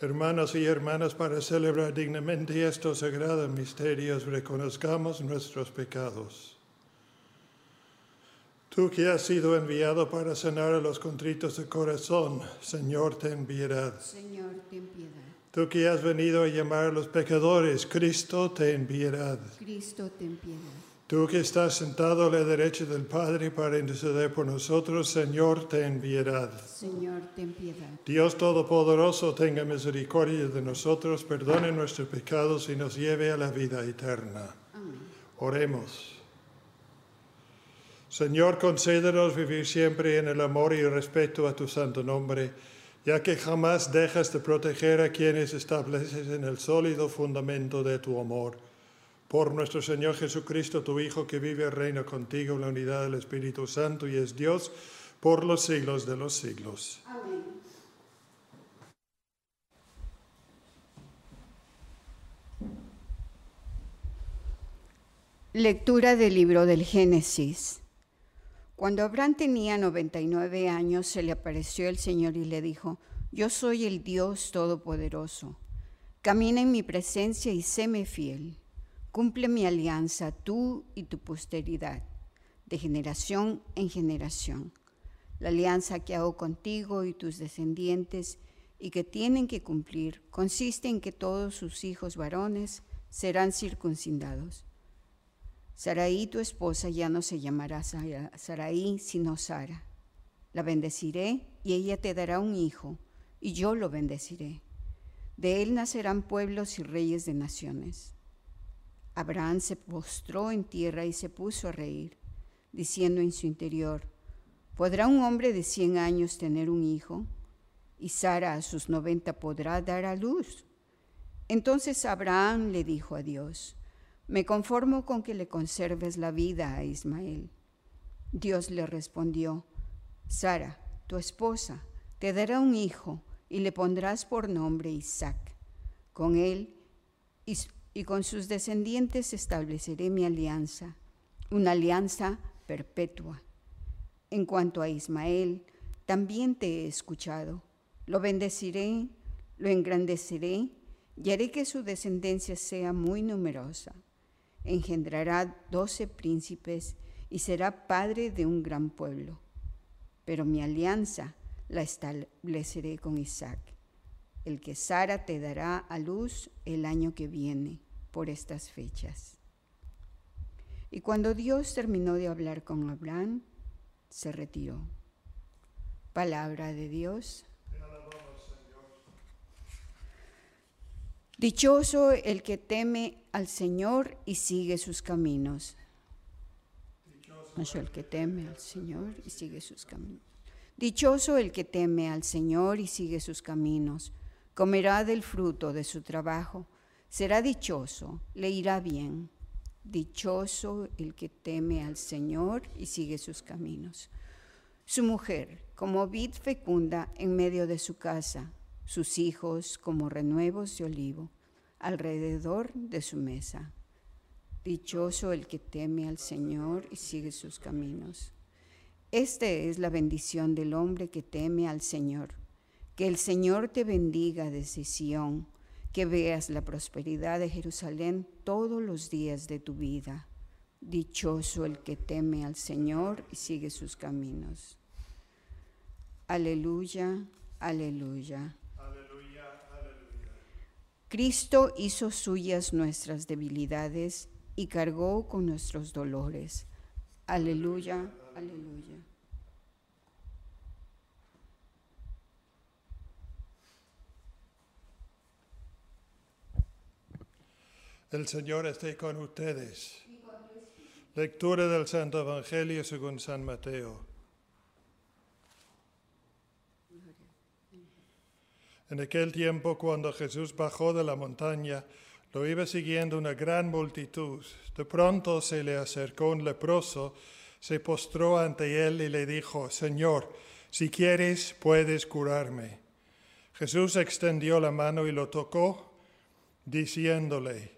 Hermanos y hermanas, para celebrar dignamente estos sagrados misterios, reconozcamos nuestros pecados. Tú que has sido enviado para sanar a los contritos de corazón, Señor, ten piedad. Señor, ten piedad. Tú que has venido a llamar a los pecadores, Cristo, ten piedad. Cristo, ten piedad. Tú que estás sentado a la derecha del Padre para interceder por nosotros, Señor, ten piedad. Señor, ten piedad. Dios Todopoderoso, tenga misericordia de nosotros, perdone nuestros pecados y nos lleve a la vida eterna. Amén. Oremos. Señor, concédenos vivir siempre en el amor y el respeto a tu santo nombre, ya que jamás dejas de proteger a quienes estableces en el sólido fundamento de tu amor por nuestro Señor Jesucristo, tu Hijo, que vive y reina contigo en la unidad del Espíritu Santo y es Dios por los siglos de los siglos. Amén. Lectura del libro del Génesis. Cuando Abraham tenía 99 años, se le apareció el Señor y le dijo, Yo soy el Dios Todopoderoso. Camina en mi presencia y séme fiel. Cumple mi alianza tú y tu posteridad, de generación en generación. La alianza que hago contigo y tus descendientes y que tienen que cumplir consiste en que todos sus hijos varones serán circuncidados. Saraí, tu esposa, ya no se llamará Saraí, sino Sara. La bendeciré y ella te dará un hijo, y yo lo bendeciré. De él nacerán pueblos y reyes de naciones. Abraham se postró en tierra y se puso a reír, diciendo en su interior, ¿podrá un hombre de cien años tener un hijo? Y Sara a sus noventa podrá dar a luz. Entonces Abraham le dijo a Dios, me conformo con que le conserves la vida a Ismael. Dios le respondió, Sara, tu esposa, te dará un hijo y le pondrás por nombre Isaac. Con él y con sus descendientes estableceré mi alianza, una alianza perpetua. En cuanto a Ismael, también te he escuchado. Lo bendeciré, lo engrandeceré y haré que su descendencia sea muy numerosa. Engendrará doce príncipes y será padre de un gran pueblo. Pero mi alianza la estableceré con Isaac, el que Sara te dará a luz el año que viene por estas fechas. Y cuando Dios terminó de hablar con Abraham, se retiró. Palabra de Dios. Dichoso el que teme al Señor y sigue sus caminos. Dichoso el que teme al Señor y sigue sus caminos. Dichoso el que teme al Señor y sigue sus caminos. Comerá del fruto de su trabajo será dichoso, le irá bien. Dichoso el que teme al Señor y sigue sus caminos. Su mujer, como vid fecunda en medio de su casa, sus hijos como renuevos de olivo, alrededor de su mesa. Dichoso el que teme al Señor y sigue sus caminos. Esta es la bendición del hombre que teme al Señor. Que el Señor te bendiga desde Sión, que veas la prosperidad de Jerusalén todos los días de tu vida. Dichoso el que teme al Señor y sigue sus caminos. Aleluya, aleluya. Cristo hizo suyas nuestras debilidades y cargó con nuestros dolores. Aleluya, aleluya. El Señor esté con ustedes. Lectura del Santo Evangelio según San Mateo. En aquel tiempo, cuando Jesús bajó de la montaña, lo iba siguiendo una gran multitud. De pronto se le acercó un leproso, se postró ante él y le dijo, Señor, si quieres, puedes curarme. Jesús extendió la mano y lo tocó, diciéndole,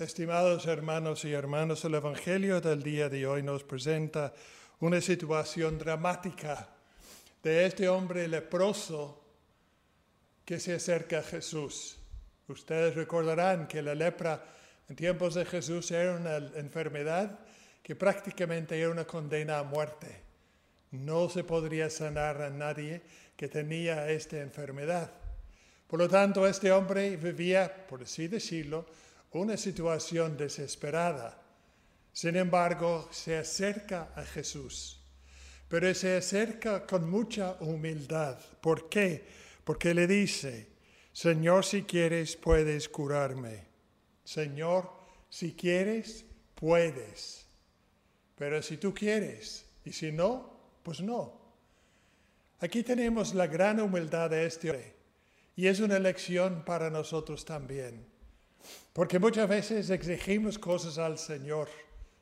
Estimados hermanos y hermanas, el Evangelio del día de hoy nos presenta una situación dramática de este hombre leproso que se acerca a Jesús. Ustedes recordarán que la lepra en tiempos de Jesús era una enfermedad que prácticamente era una condena a muerte. No se podría sanar a nadie que tenía esta enfermedad. Por lo tanto, este hombre vivía, por así decirlo, una situación desesperada. Sin embargo, se acerca a Jesús, pero se acerca con mucha humildad. ¿Por qué? Porque le dice, Señor, si quieres, puedes curarme. Señor, si quieres, puedes. Pero si tú quieres, y si no, pues no. Aquí tenemos la gran humildad de este hombre, y es una lección para nosotros también. Porque muchas veces exigimos cosas al Señor.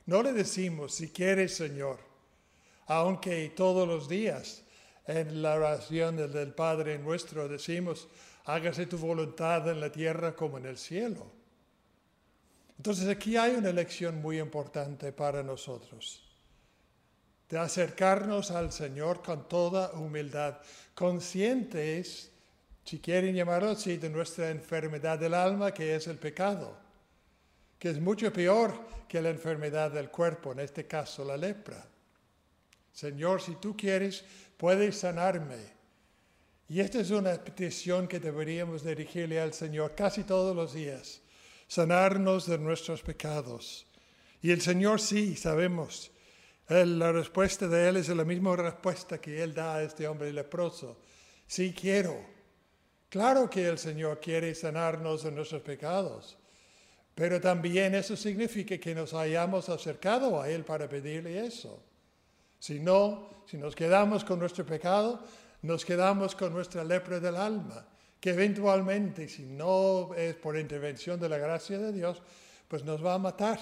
No le decimos, si quieres, Señor, aunque todos los días en la oración del Padre nuestro decimos, hágase tu voluntad en la tierra como en el cielo. Entonces aquí hay una lección muy importante para nosotros, de acercarnos al Señor con toda humildad, conscientes, si quieren llamarlo así, de nuestra enfermedad del alma, que es el pecado, que es mucho peor que la enfermedad del cuerpo, en este caso la lepra. Señor, si tú quieres, puedes sanarme y esta es una petición que deberíamos dirigirle al Señor casi todos los días, sanarnos de nuestros pecados. Y el Señor sí, sabemos, la respuesta de Él es la misma respuesta que Él da a este hombre leproso. Sí quiero. Claro que el Señor quiere sanarnos de nuestros pecados, pero también eso significa que nos hayamos acercado a Él para pedirle eso. Si no, si nos quedamos con nuestro pecado, nos quedamos con nuestra lepra del alma, que eventualmente, si no es por intervención de la gracia de Dios, pues nos va a matar.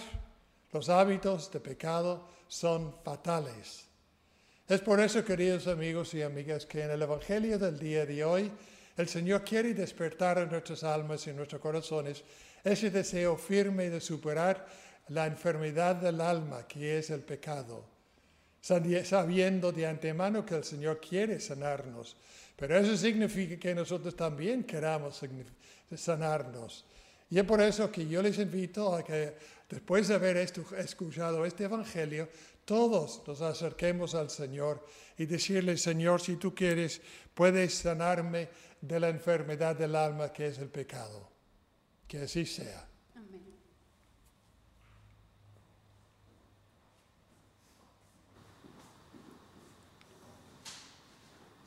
Los hábitos de pecado son fatales. Es por eso, queridos amigos y amigas, que en el Evangelio del día de hoy, el Señor quiere despertar en nuestras almas y en nuestros corazones ese deseo firme de superar la enfermedad del alma, que es el pecado sabiendo de antemano que el Señor quiere sanarnos. Pero eso significa que nosotros también queramos sanarnos. Y es por eso que yo les invito a que después de haber escuchado este Evangelio, todos nos acerquemos al Señor y decirle, Señor, si tú quieres, puedes sanarme de la enfermedad del alma que es el pecado. Que así sea.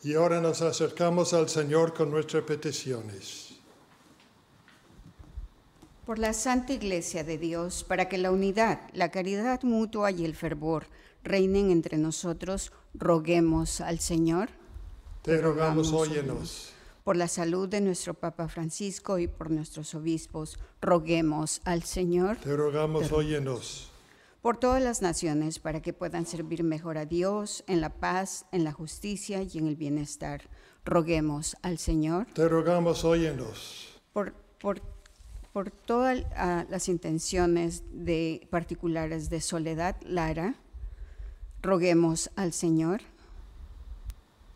Y ahora nos acercamos al Señor con nuestras peticiones. Por la Santa Iglesia de Dios, para que la unidad, la caridad mutua y el fervor reinen entre nosotros, roguemos al Señor. Te rogamos, óyenos. Por la salud de nuestro Papa Francisco y por nuestros obispos, roguemos al Señor. Te rogamos, óyenos. Por todas las naciones, para que puedan servir mejor a Dios en la paz, en la justicia y en el bienestar, roguemos al Señor. Te rogamos, óyenos. por, por, por todas ah, las intenciones de particulares de Soledad Lara, roguemos al Señor.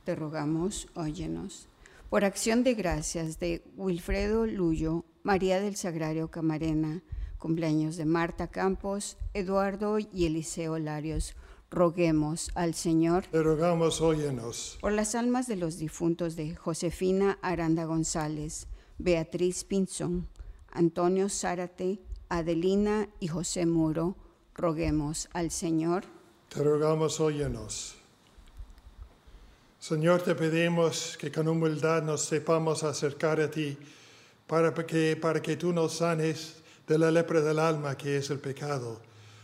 Te rogamos, óyenos. Por acción de gracias de Wilfredo Luyo, María del Sagrario Camarena, cumpleaños de Marta Campos, Eduardo y Eliseo Larios, roguemos al Señor Te rogamos, óyenos. por las almas de los difuntos de Josefina Aranda González, Beatriz Pinzón, Antonio Zárate, Adelina y José Muro, roguemos al Señor. Te rogamos, óyenos. Señor, te pedimos que con humildad nos sepamos acercar a ti para que, para que tú nos sanes de la lepra del alma que es el pecado,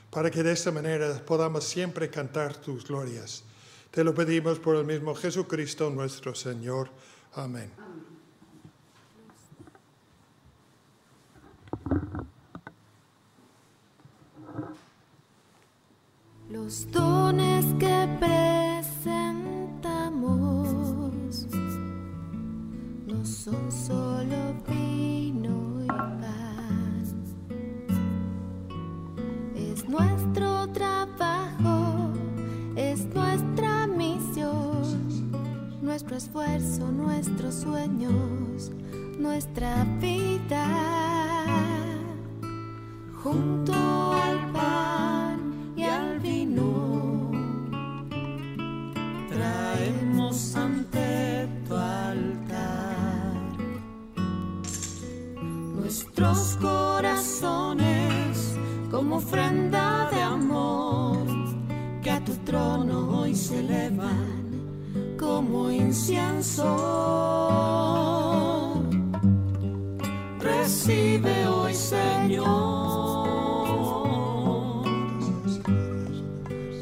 para que de esta manera podamos siempre cantar tus glorias. Te lo pedimos por el mismo Jesucristo nuestro Señor. Amén. Los dones que presentamos no son solo vino y pan. Es nuestro trabajo, es nuestra misión, nuestro esfuerzo, nuestros sueños, nuestra tu trono hoy se elevan como incienso. Recibe hoy, Señor,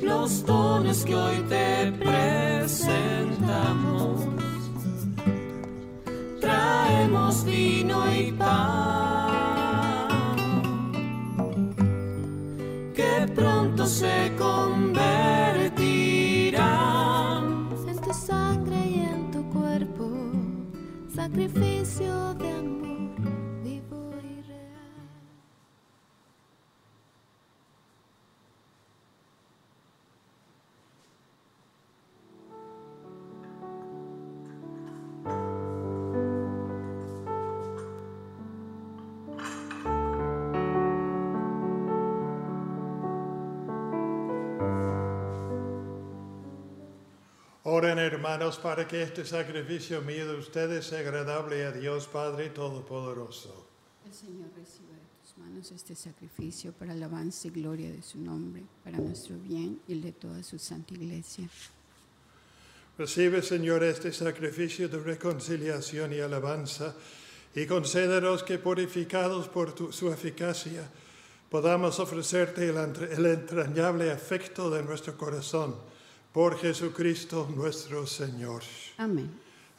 los dones que hoy te presentamos. Traemos vino y pan que pronto se sacrificio de amor Oren hermanos para que este sacrificio mío de ustedes sea agradable a Dios Padre Todopoderoso. El Señor reciba de tus manos este sacrificio para alabanza y gloria de su nombre, para nuestro bien y el de toda su santa iglesia. Recibe, Señor, este sacrificio de reconciliación y alabanza y concédenos que purificados por tu- su eficacia podamos ofrecerte el, el entrañable afecto de nuestro corazón por Jesucristo nuestro Señor. Amén.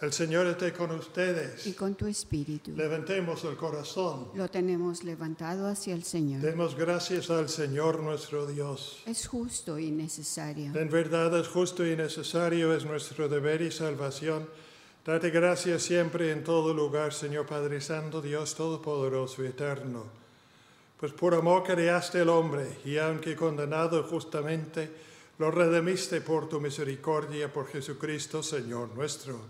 El Señor esté con ustedes. Y con tu espíritu Levantemos el corazón. lo tenemos levantado hacia el Señor. Demos gracias al Señor nuestro Dios. Es justo y necesario. En verdad es justo y necesario, es nuestro deber y salvación. Date gracias siempre en todo lugar, Señor Padre Santo, Dios Todopoderoso y Eterno. Pues por amor creaste el hombre y aunque condenado justamente, lo redimiste por tu misericordia, por Jesucristo, Señor nuestro.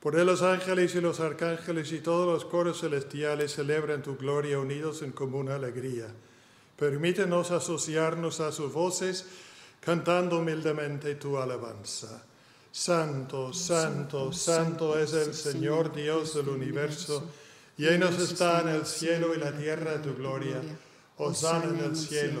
Por él los ángeles y los arcángeles y todos los coros celestiales celebran tu gloria unidos en común alegría. Permítenos asociarnos a sus voces cantando humildemente tu alabanza. Santo, santo, santo es el Señor Dios del universo. Llenos está en el cielo y la tierra tu gloria. Osana en el cielo.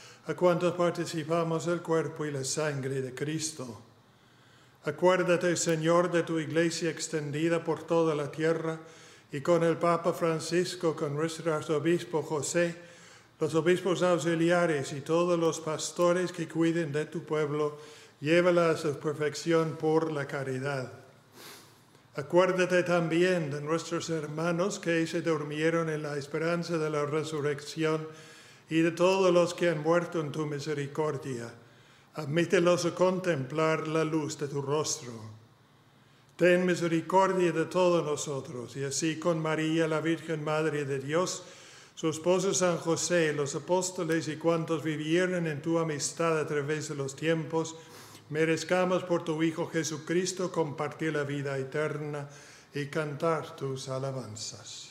a cuantos participamos del cuerpo y la sangre de Cristo. Acuérdate, Señor, de tu iglesia extendida por toda la tierra y con el Papa Francisco, con nuestro arzobispo José, los obispos auxiliares y todos los pastores que cuiden de tu pueblo, llévala a su perfección por la caridad. Acuérdate también de nuestros hermanos que se durmieron en la esperanza de la resurrección y de todos los que han muerto en tu misericordia. Admítelos a contemplar la luz de tu rostro. Ten misericordia de todos nosotros, y así con María, la Virgen Madre de Dios, su esposo San José, los apóstoles y cuantos vivieron en tu amistad a través de los tiempos, merezcamos por tu Hijo Jesucristo compartir la vida eterna y cantar tus alabanzas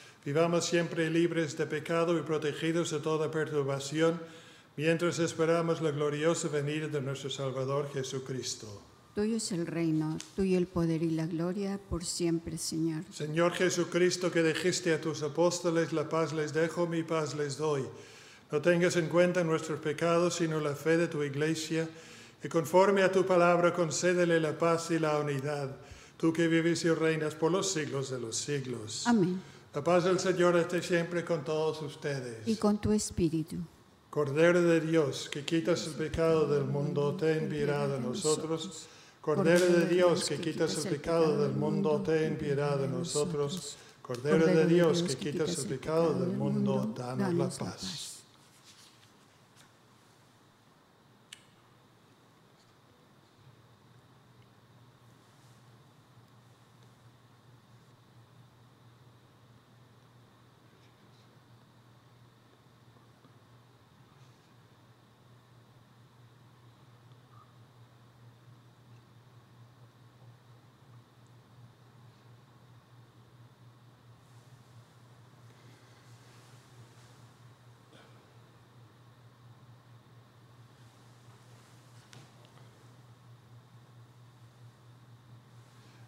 Vivamos siempre libres de pecado y protegidos de toda perturbación, mientras esperamos la gloriosa venida de nuestro Salvador Jesucristo. Tuyo es el reino, tuyo el poder y la gloria por siempre, Señor. Señor Jesucristo, que dijiste a tus apóstoles, la paz les dejo, mi paz les doy. No tengas en cuenta nuestros pecados, sino la fe de tu iglesia, y conforme a tu palabra concédele la paz y la unidad, tú que vives y reinas por los siglos de los siglos. Amén. La paz del Señor esté siempre con todos ustedes. Y con tu espíritu. Cordero de Dios, que quitas el pecado del mundo, ten piedad de nosotros. Cordero de Dios, que quitas el pecado del mundo, ten piedad de nosotros. Cordero de Dios que quitas el pecado del mundo, danos la paz.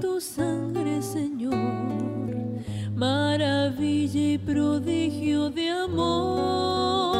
Tu sangre, Señor, maravilla y prodigio de amor,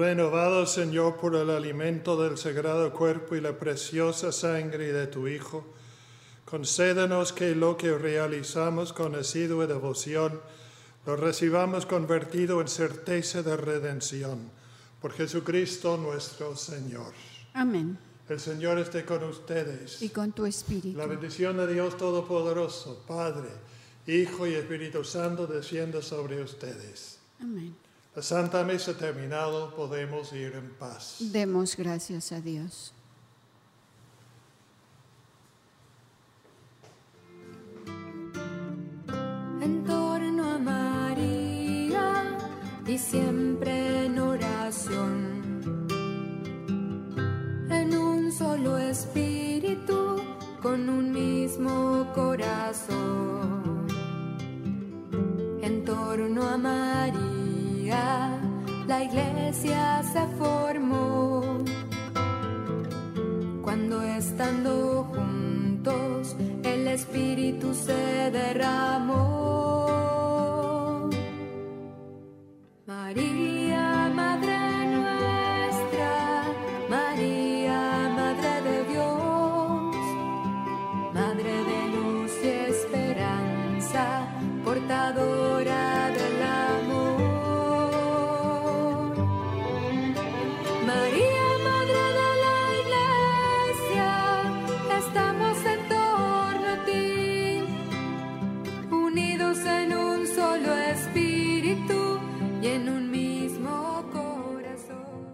Renovado, Señor, por el alimento del sagrado cuerpo y la preciosa sangre de tu Hijo, concédenos que lo que realizamos con asidua devoción lo recibamos convertido en certeza de redención. Por Jesucristo nuestro Señor. Amén. El Señor esté con ustedes. Y con tu espíritu. La bendición de Dios Todopoderoso, Padre, Hijo y Espíritu Santo, descienda sobre ustedes. Amén. La Santa Misa terminado, podemos ir en paz. Demos gracias a Dios. en torno a María y siempre en oración, en un solo espíritu, con un mismo corazón, en torno a María la iglesia se formó, cuando estando juntos el espíritu se derramó.